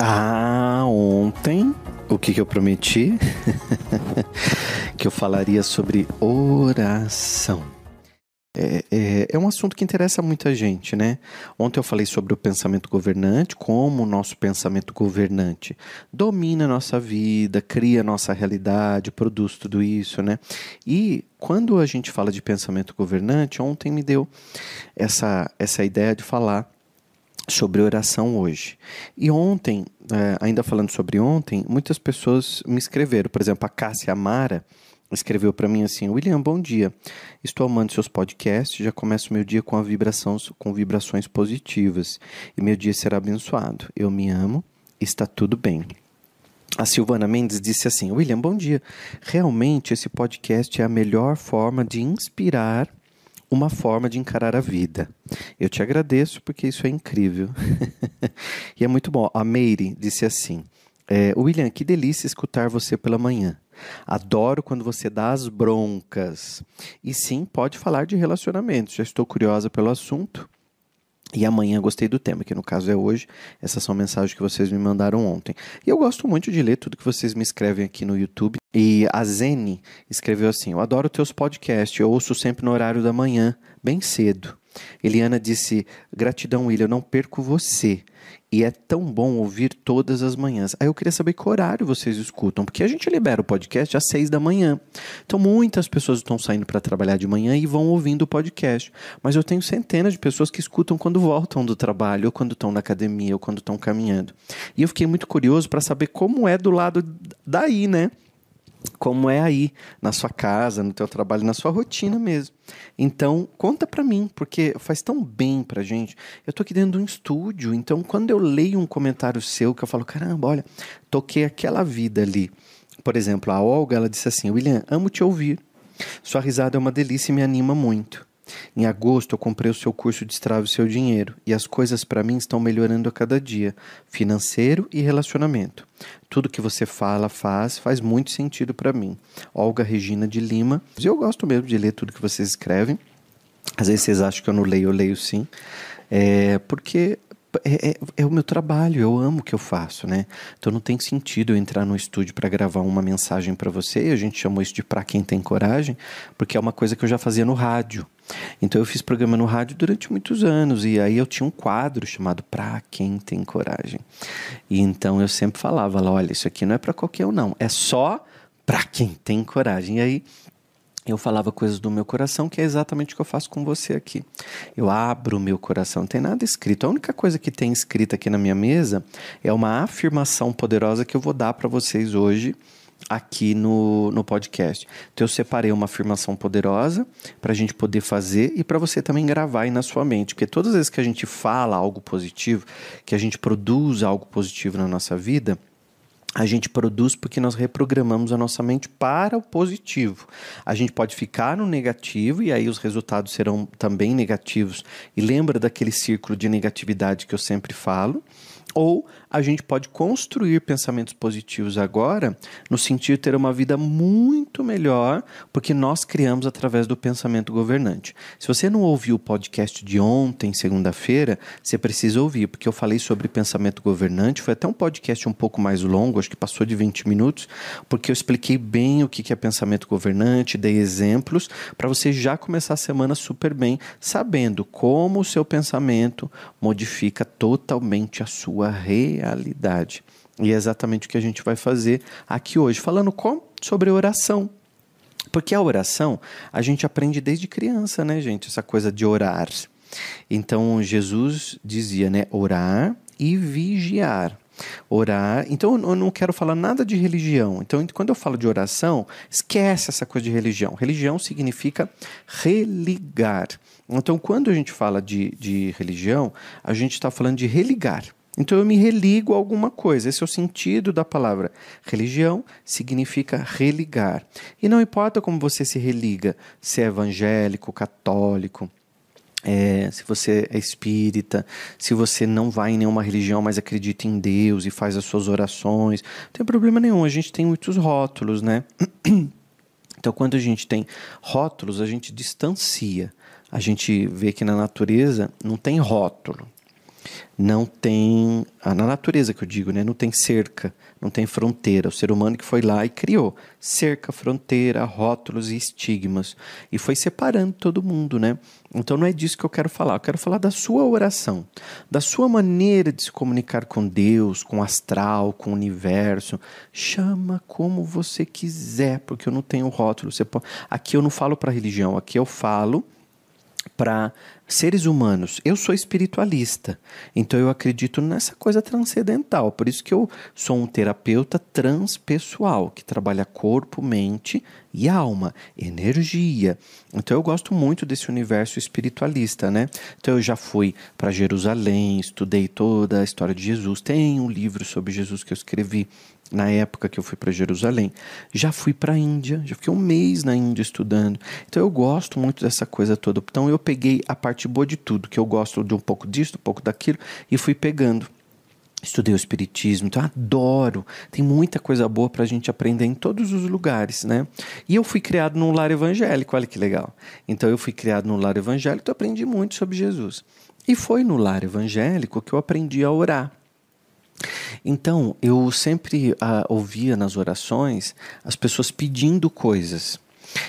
Ah, ontem, o que, que eu prometi? que eu falaria sobre oração. É, é, é, um assunto que interessa muita gente, né? Ontem eu falei sobre o pensamento governante, como o nosso pensamento governante domina a nossa vida, cria a nossa realidade, produz tudo isso, né? E quando a gente fala de pensamento governante, ontem me deu essa, essa ideia de falar sobre oração hoje. E ontem, é, ainda falando sobre ontem, muitas pessoas me escreveram. Por exemplo, a Cássia Amara escreveu para mim assim: William, bom dia. Estou amando seus podcasts. Já começo meu dia com vibração, com vibrações positivas e meu dia será abençoado. Eu me amo. Está tudo bem. A Silvana Mendes disse assim: William, bom dia. Realmente esse podcast é a melhor forma de inspirar uma forma de encarar a vida. Eu te agradeço porque isso é incrível. e é muito bom. A Meire disse assim: é, William, que delícia escutar você pela manhã. Adoro quando você dá as broncas. E sim, pode falar de relacionamentos. Já estou curiosa pelo assunto. E amanhã gostei do tema, que no caso é hoje. Essas são mensagens que vocês me mandaram ontem. E eu gosto muito de ler tudo que vocês me escrevem aqui no YouTube. E a Zene escreveu assim: Eu adoro teus podcasts, eu ouço sempre no horário da manhã, bem cedo. Eliana disse: Gratidão, William, eu não perco você. E é tão bom ouvir todas as manhãs. Aí eu queria saber que horário vocês escutam, porque a gente libera o podcast às seis da manhã. Então muitas pessoas estão saindo para trabalhar de manhã e vão ouvindo o podcast. Mas eu tenho centenas de pessoas que escutam quando voltam do trabalho, ou quando estão na academia, ou quando estão caminhando. E eu fiquei muito curioso para saber como é do lado daí, né? Como é aí na sua casa, no teu trabalho, na sua rotina mesmo. Então, conta para mim, porque faz tão bem pra gente. Eu tô aqui dentro de um estúdio, então quando eu leio um comentário seu que eu falo, caramba, olha, toquei aquela vida ali. Por exemplo, a Olga, ela disse assim: "William, amo te ouvir. Sua risada é uma delícia e me anima muito. Em agosto eu comprei o seu curso de Destrave o seu dinheiro e as coisas para mim estão melhorando a cada dia, financeiro e relacionamento. Tudo que você fala, faz, faz muito sentido para mim. Olga Regina de Lima. Eu gosto mesmo de ler tudo que vocês escrevem. Às vezes vocês acham que eu não leio, eu leio sim. É, porque é, é, é, o meu trabalho, eu amo o que eu faço, né? Então não tem sentido eu entrar no estúdio para gravar uma mensagem para você, e a gente chamou isso de Pra Quem Tem Coragem, porque é uma coisa que eu já fazia no rádio. Então eu fiz programa no rádio durante muitos anos, e aí eu tinha um quadro chamado Pra Quem Tem Coragem. E então eu sempre falava lá: olha, isso aqui não é para qualquer um, não, é só para quem tem coragem. E aí eu falava coisas do meu coração, que é exatamente o que eu faço com você aqui. Eu abro o meu coração, não tem nada escrito. A única coisa que tem escrita aqui na minha mesa é uma afirmação poderosa que eu vou dar para vocês hoje aqui no, no podcast. Então eu separei uma afirmação poderosa para a gente poder fazer e para você também gravar aí na sua mente, porque todas as vezes que a gente fala algo positivo, que a gente produz algo positivo na nossa vida, a gente produz porque nós reprogramamos a nossa mente para o positivo. A gente pode ficar no negativo e aí os resultados serão também negativos. E lembra daquele círculo de negatividade que eu sempre falo? Ou a gente pode construir pensamentos positivos agora, no sentido de ter uma vida muito melhor, porque nós criamos através do pensamento governante. Se você não ouviu o podcast de ontem, segunda-feira, você precisa ouvir, porque eu falei sobre pensamento governante. Foi até um podcast um pouco mais longo, acho que passou de 20 minutos, porque eu expliquei bem o que é pensamento governante, dei exemplos, para você já começar a semana super bem, sabendo como o seu pensamento modifica totalmente a sua realidade realidade. E é exatamente o que a gente vai fazer aqui hoje, falando como? Sobre oração. Porque a oração a gente aprende desde criança, né, gente? Essa coisa de orar. Então Jesus dizia, né, orar e vigiar. Orar. Então eu não quero falar nada de religião. Então quando eu falo de oração, esquece essa coisa de religião. Religião significa religar. Então quando a gente fala de, de religião, a gente está falando de religar. Então eu me religo a alguma coisa. Esse é o sentido da palavra. Religião significa religar. E não importa como você se religa, se é evangélico, católico, é, se você é espírita, se você não vai em nenhuma religião, mas acredita em Deus e faz as suas orações, não tem problema nenhum. A gente tem muitos rótulos, né? Então, quando a gente tem rótulos, a gente distancia. A gente vê que na natureza não tem rótulo. Não tem, ah, na natureza que eu digo, né? não tem cerca, não tem fronteira. O ser humano que foi lá e criou cerca, fronteira, rótulos e estigmas e foi separando todo mundo, né? Então não é disso que eu quero falar. Eu quero falar da sua oração, da sua maneira de se comunicar com Deus, com o astral, com o universo. Chama como você quiser, porque eu não tenho rótulo. Você pode... Aqui eu não falo para religião, aqui eu falo para seres humanos. Eu sou espiritualista, então eu acredito nessa coisa transcendental. Por isso que eu sou um terapeuta transpessoal, que trabalha corpo, mente e alma, energia. Então eu gosto muito desse universo espiritualista, né? Então eu já fui para Jerusalém, estudei toda a história de Jesus. Tem um livro sobre Jesus que eu escrevi na época que eu fui para Jerusalém. Já fui para a Índia, já fiquei um mês na Índia estudando. Então eu gosto muito dessa coisa toda. Então eu peguei a parte boa de tudo, que eu gosto de um pouco disso, um pouco daquilo, e fui pegando. Estudei o Espiritismo, então adoro. Tem muita coisa boa para a gente aprender em todos os lugares, né? E eu fui criado num lar evangélico, olha que legal. Então eu fui criado num lar evangélico, então aprendi muito sobre Jesus. E foi no lar evangélico que eu aprendi a orar. Então, eu sempre ah, ouvia nas orações as pessoas pedindo coisas.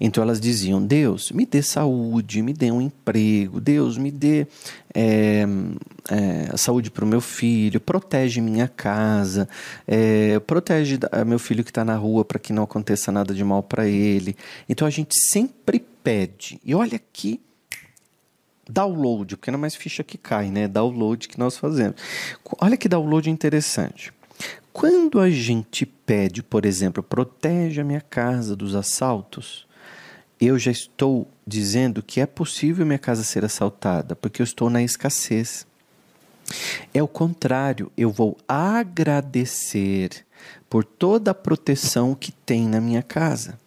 Então elas diziam: Deus, me dê saúde, me dê um emprego, Deus, me dê é, é, saúde para o meu filho, protege minha casa, é, protege meu filho que está na rua para que não aconteça nada de mal para ele. Então a gente sempre pede. E olha aqui download, porque não é mais ficha que cai, né? Download que nós fazemos. Olha que download interessante. Quando a gente pede, por exemplo, protege a minha casa dos assaltos, eu já estou dizendo que é possível minha casa ser assaltada, porque eu estou na escassez. É o contrário, eu vou agradecer por toda a proteção que tem na minha casa.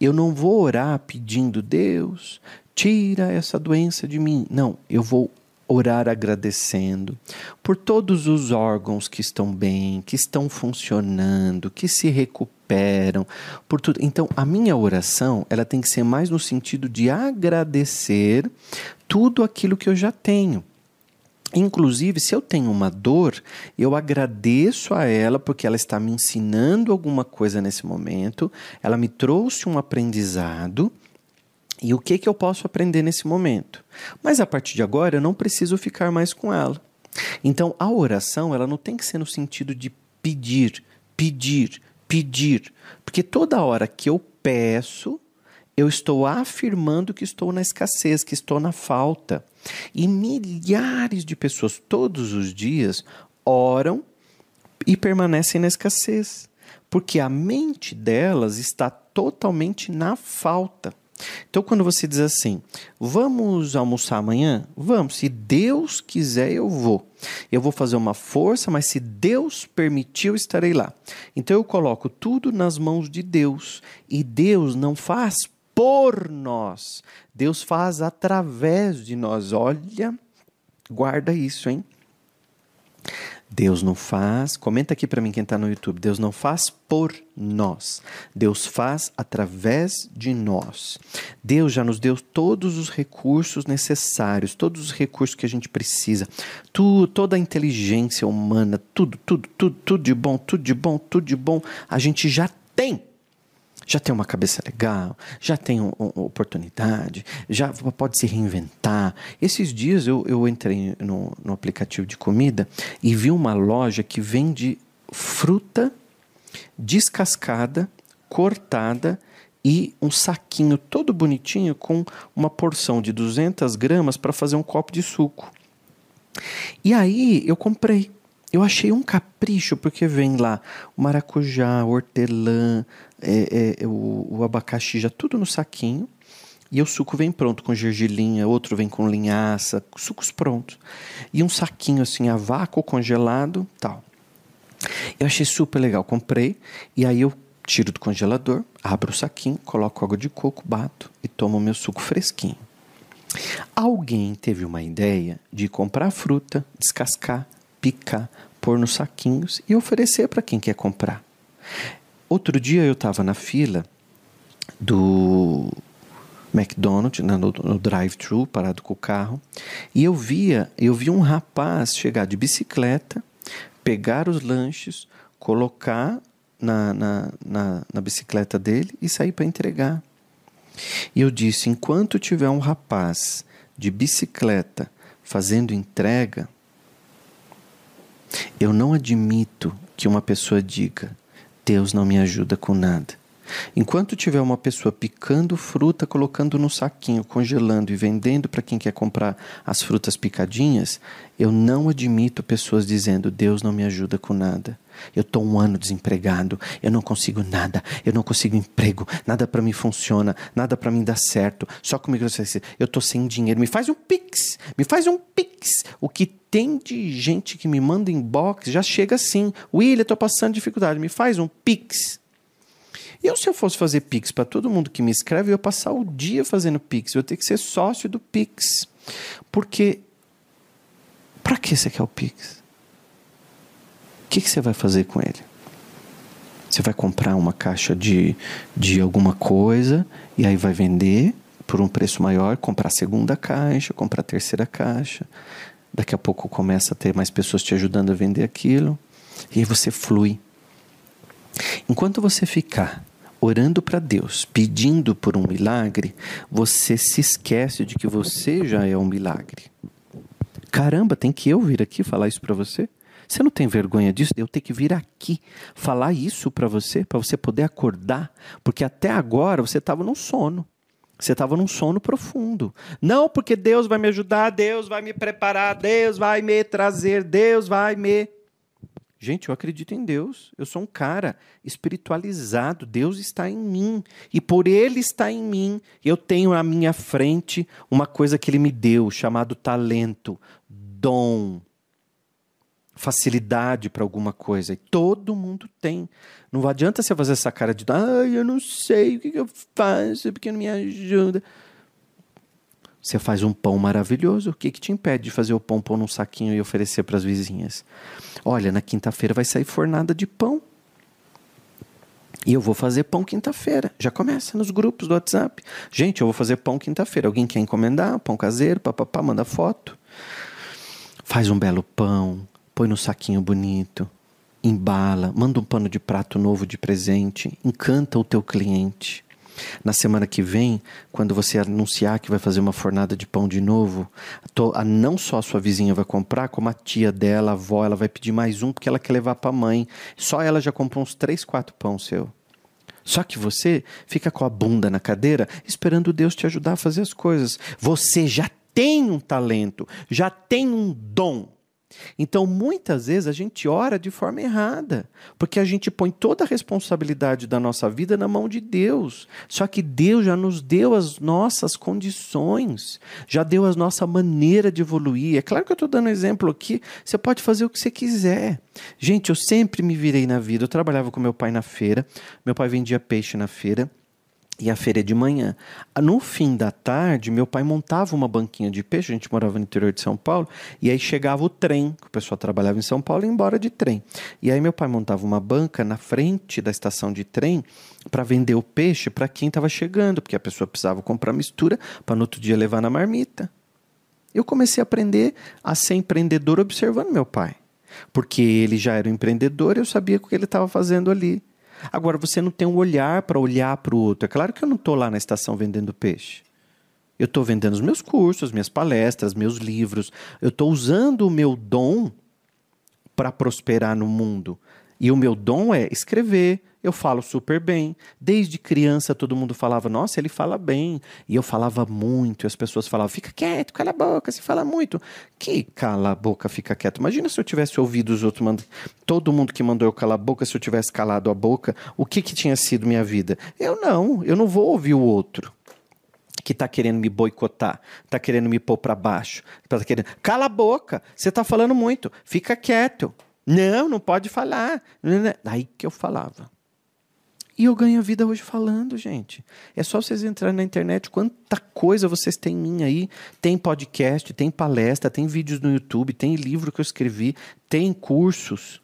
Eu não vou orar pedindo, Deus, tira essa doença de mim. Não, eu vou orar agradecendo por todos os órgãos que estão bem, que estão funcionando, que se recuperam, por tudo. Então, a minha oração, ela tem que ser mais no sentido de agradecer tudo aquilo que eu já tenho. Inclusive, se eu tenho uma dor, eu agradeço a ela porque ela está me ensinando alguma coisa nesse momento, ela me trouxe um aprendizado e o que, que eu posso aprender nesse momento? Mas a partir de agora eu não preciso ficar mais com ela. Então a oração ela não tem que ser no sentido de pedir, pedir, pedir, porque toda hora que eu peço, eu estou afirmando que estou na escassez, que estou na falta. E milhares de pessoas todos os dias oram e permanecem na escassez, porque a mente delas está totalmente na falta. Então, quando você diz assim, vamos almoçar amanhã? Vamos, se Deus quiser, eu vou. Eu vou fazer uma força, mas se Deus permitir, eu estarei lá. Então, eu coloco tudo nas mãos de Deus. E Deus não faz por nós, Deus faz através de nós. Olha, guarda isso, hein? Deus não faz, comenta aqui para mim quem está no YouTube, Deus não faz por nós, Deus faz através de nós. Deus já nos deu todos os recursos necessários, todos os recursos que a gente precisa, tu, toda a inteligência humana, tudo, tudo, tudo, tudo de bom, tudo de bom, tudo de bom, a gente já tem já tem uma cabeça legal, já tem uma oportunidade, já pode se reinventar. Esses dias eu, eu entrei no, no aplicativo de comida e vi uma loja que vende fruta descascada, cortada e um saquinho todo bonitinho com uma porção de 200 gramas para fazer um copo de suco. E aí eu comprei. Eu achei um capricho, porque vem lá maracujá, hortelã, é, é, o, o abacaxi, já tudo no saquinho. E o suco vem pronto, com gergelinha, outro vem com linhaça, sucos prontos. E um saquinho assim, a vácuo, congelado, tal. Eu achei super legal, comprei. E aí eu tiro do congelador, abro o saquinho, coloco água de coco, bato e tomo meu suco fresquinho. Alguém teve uma ideia de comprar fruta, descascar, picar, pôr nos saquinhos e oferecer para quem quer comprar. Outro dia eu estava na fila do McDonald's, no, no drive-thru, parado com o carro, e eu via, eu vi um rapaz chegar de bicicleta, pegar os lanches, colocar na, na, na, na bicicleta dele e sair para entregar. E eu disse: enquanto tiver um rapaz de bicicleta fazendo entrega, eu não admito que uma pessoa diga: Deus não me ajuda com nada. Enquanto tiver uma pessoa picando fruta, colocando no saquinho, congelando e vendendo para quem quer comprar as frutas picadinhas, eu não admito pessoas dizendo: Deus não me ajuda com nada. Eu estou um ano desempregado, eu não consigo nada, eu não consigo emprego, nada para mim funciona, nada para mim dá certo. Só comigo eu estou sem dinheiro. Me faz um pix, me faz um pix. O que tem de gente que me manda inbox já chega assim: William, estou passando dificuldade, me faz um pix. Eu, se eu fosse fazer Pix para todo mundo que me escreve, eu ia passar o dia fazendo Pix. Eu ia ter que ser sócio do Pix. Porque, para que você quer o Pix? O que, que você vai fazer com ele? Você vai comprar uma caixa de, de alguma coisa e aí vai vender por um preço maior, comprar a segunda caixa, comprar a terceira caixa. Daqui a pouco começa a ter mais pessoas te ajudando a vender aquilo. E aí você flui. Enquanto você ficar orando para Deus, pedindo por um milagre, você se esquece de que você já é um milagre. Caramba, tem que eu vir aqui falar isso para você? Você não tem vergonha disso? Eu ter que vir aqui falar isso para você, para você poder acordar, porque até agora você estava num sono. Você estava num sono profundo. Não porque Deus vai me ajudar, Deus vai me preparar, Deus vai me trazer, Deus vai me. Gente, eu acredito em Deus. Eu sou um cara espiritualizado. Deus está em mim. E por Ele estar em mim, eu tenho à minha frente uma coisa que Ele me deu, chamado talento, dom, facilidade para alguma coisa. E todo mundo tem. Não adianta você fazer essa cara de, ai, eu não sei o que eu faço, porque não me ajuda. Você faz um pão maravilhoso. O que, que te impede de fazer o pão pôr num saquinho e oferecer para as vizinhas? Olha, na quinta-feira vai sair fornada de pão. E eu vou fazer pão quinta-feira. Já começa nos grupos do WhatsApp. Gente, eu vou fazer pão quinta-feira. Alguém quer encomendar? Pão caseiro, papapá, manda foto. Faz um belo pão, põe no saquinho bonito, embala, manda um pano de prato novo de presente, encanta o teu cliente. Na semana que vem, quando você anunciar que vai fazer uma fornada de pão de novo, a não só a sua vizinha vai comprar, como a tia dela, a avó, ela vai pedir mais um porque ela quer levar para a mãe. Só ela já comprou uns três, quatro pão seu. Só que você fica com a bunda na cadeira esperando Deus te ajudar a fazer as coisas. Você já tem um talento, já tem um dom. Então, muitas vezes a gente ora de forma errada, porque a gente põe toda a responsabilidade da nossa vida na mão de Deus. Só que Deus já nos deu as nossas condições, já deu a nossa maneira de evoluir. É claro que eu estou dando um exemplo aqui, você pode fazer o que você quiser. Gente, eu sempre me virei na vida. Eu trabalhava com meu pai na feira, meu pai vendia peixe na feira. E a feira de manhã. No fim da tarde, meu pai montava uma banquinha de peixe, a gente morava no interior de São Paulo, e aí chegava o trem, que o pessoal trabalhava em São Paulo e ia embora de trem. E aí meu pai montava uma banca na frente da estação de trem para vender o peixe para quem estava chegando, porque a pessoa precisava comprar mistura para no outro dia levar na marmita. Eu comecei a aprender a ser empreendedor observando meu pai. Porque ele já era um empreendedor, eu sabia o que ele estava fazendo ali. Agora, você não tem um olhar para olhar para o outro. É claro que eu não estou lá na estação vendendo peixe. Eu estou vendendo os meus cursos, minhas palestras, meus livros. Eu estou usando o meu dom para prosperar no mundo. E o meu dom é escrever, eu falo super bem. Desde criança todo mundo falava, nossa, ele fala bem. E eu falava muito, e as pessoas falavam, fica quieto, cala a boca, você fala muito. Que cala a boca, fica quieto. Imagina se eu tivesse ouvido os outros, mand... todo mundo que mandou eu calar a boca, se eu tivesse calado a boca, o que, que tinha sido minha vida? Eu não, eu não vou ouvir o outro que está querendo me boicotar, está querendo me pôr para baixo, tá querendo. Cala a boca, você está falando muito, fica quieto. Não, não pode falar. Aí que eu falava. E eu ganho a vida hoje falando, gente. É só vocês entrarem na internet, quanta coisa vocês têm em mim aí. Tem podcast, tem palestra, tem vídeos no YouTube, tem livro que eu escrevi, tem cursos.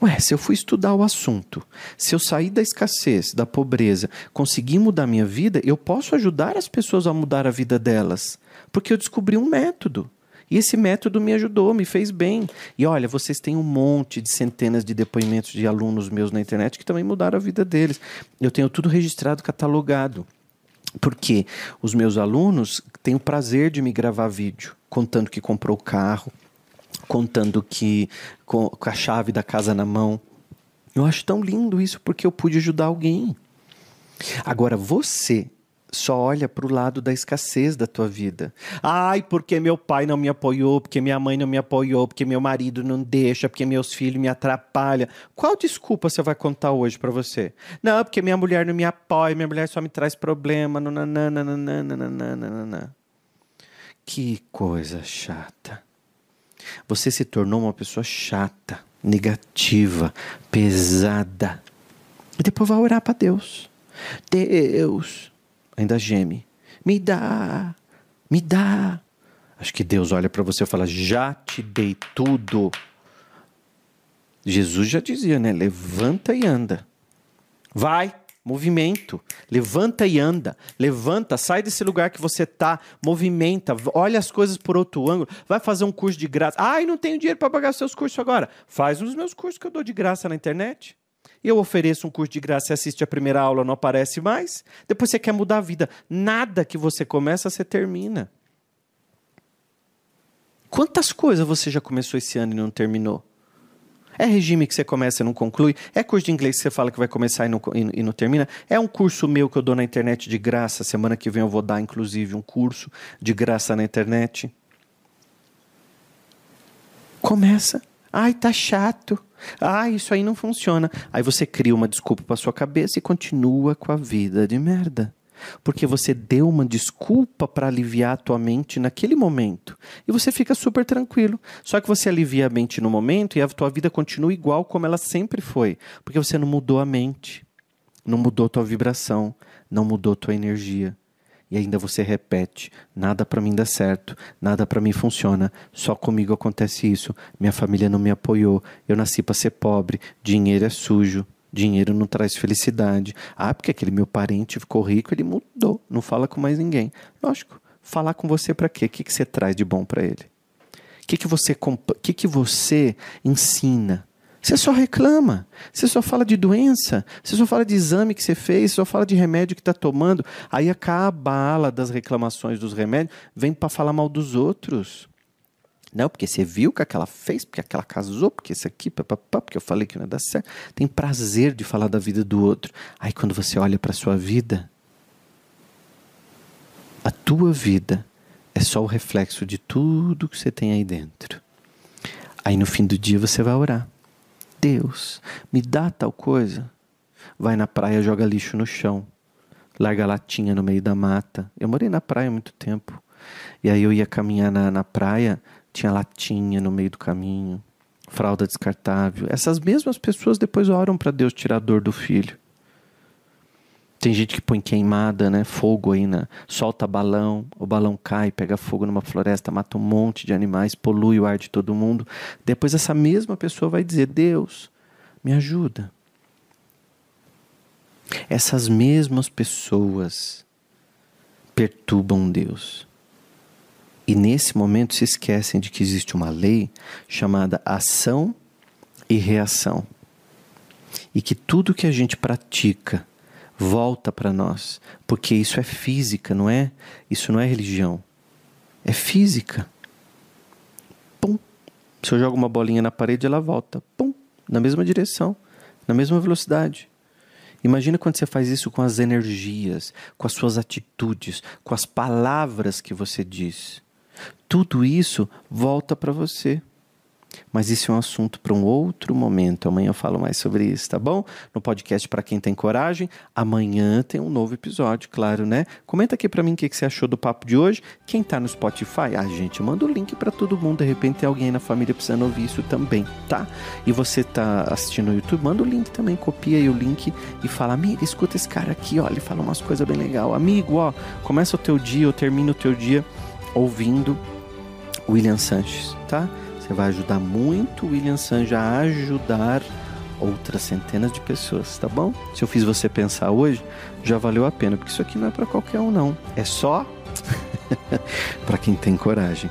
Ué, se eu fui estudar o assunto, se eu sair da escassez, da pobreza, conseguir mudar minha vida, eu posso ajudar as pessoas a mudar a vida delas, porque eu descobri um método. E esse método me ajudou, me fez bem. E olha, vocês têm um monte de centenas de depoimentos de alunos meus na internet que também mudaram a vida deles. Eu tenho tudo registrado, catalogado. Porque os meus alunos têm o prazer de me gravar vídeo, contando que comprou o carro, contando que com, a chave da casa na mão. Eu acho tão lindo isso porque eu pude ajudar alguém. Agora você só olha para o lado da escassez da tua vida. Ai, porque meu pai não me apoiou, porque minha mãe não me apoiou, porque meu marido não deixa, porque meus filhos me atrapalham. Qual desculpa você vai contar hoje para você? Não, porque minha mulher não me apoia, minha mulher só me traz problema. Nananana. Que coisa chata. Você se tornou uma pessoa chata, negativa, pesada. E depois vai orar para Deus. Deus, ainda geme. Me dá, me dá. Acho que Deus olha para você e fala: Já te dei tudo. Jesus já dizia, né? Levanta e anda. Vai, movimento. Levanta e anda. Levanta, sai desse lugar que você tá, movimenta, olha as coisas por outro ângulo. Vai fazer um curso de graça. Ai, não tenho dinheiro para pagar seus cursos agora. Faz os meus cursos que eu dou de graça na internet. Eu ofereço um curso de graça, você assiste a primeira aula, não aparece mais. Depois você quer mudar a vida. Nada que você começa, você termina. Quantas coisas você já começou esse ano e não terminou? É regime que você começa e não conclui? É curso de inglês que você fala que vai começar e não, e, e não termina? É um curso meu que eu dou na internet de graça? Semana que vem eu vou dar, inclusive, um curso de graça na internet. Começa. Ai, tá chato. Ah, isso aí não funciona. Aí você cria uma desculpa para sua cabeça e continua com a vida de merda. Porque você deu uma desculpa para aliviar a tua mente naquele momento. E você fica super tranquilo. Só que você alivia a mente no momento e a tua vida continua igual como ela sempre foi. Porque você não mudou a mente. Não mudou tua vibração. Não mudou tua energia. E ainda você repete: nada para mim dá certo, nada para mim funciona, só comigo acontece isso. Minha família não me apoiou, eu nasci para ser pobre, dinheiro é sujo. Dinheiro não traz felicidade. Ah, porque aquele meu parente ficou rico, ele mudou, não fala com mais ninguém. Lógico, falar com você para quê? O que, que você traz de bom para ele? O que, que, você, que, que você ensina? Você só reclama, você só fala de doença, você só fala de exame que você fez, só fala de remédio que está tomando. Aí acaba a ala das reclamações dos remédios, vem para falar mal dos outros. Não, porque você viu que aquela fez, porque aquela casou, porque isso aqui, papapá, porque eu falei que não ia dar certo. Tem prazer de falar da vida do outro. Aí quando você olha para a sua vida, a tua vida é só o reflexo de tudo que você tem aí dentro. Aí no fim do dia você vai orar. Deus, me dá tal coisa. Vai na praia, joga lixo no chão. Larga latinha no meio da mata. Eu morei na praia muito tempo. E aí eu ia caminhar na, na praia, tinha latinha no meio do caminho, fralda descartável. Essas mesmas pessoas depois oram para Deus tirar a dor do filho. Tem gente que põe queimada, né? Fogo aí, né? solta balão, o balão cai, pega fogo numa floresta, mata um monte de animais, polui o ar de todo mundo. Depois essa mesma pessoa vai dizer: Deus, me ajuda. Essas mesmas pessoas perturbam Deus. E nesse momento se esquecem de que existe uma lei chamada ação e reação. E que tudo que a gente pratica volta para nós, porque isso é física, não é? Isso não é religião. É física. Pum. Se eu jogo uma bolinha na parede, ela volta. Pum. Na mesma direção, na mesma velocidade. Imagina quando você faz isso com as energias, com as suas atitudes, com as palavras que você diz tudo isso volta para você. Mas isso é um assunto para um outro momento. Amanhã eu falo mais sobre isso, tá bom? No podcast para quem tem coragem. Amanhã tem um novo episódio, claro, né? Comenta aqui para mim o que, você achou do papo de hoje. Quem tá no Spotify, a gente manda o link para todo mundo. De repente tem alguém na família precisando ouvir isso também, tá? E você tá assistindo no YouTube, manda o link também, copia aí o link e fala: "Amigo, escuta esse cara aqui, ó, ele fala umas coisas bem legal. Amigo, ó, começa o teu dia ou termina o teu dia ouvindo William Sanches, tá? Você vai ajudar muito o William Sanches a ajudar outras centenas de pessoas, tá bom? Se eu fiz você pensar hoje, já valeu a pena, porque isso aqui não é para qualquer um não. É só para quem tem coragem.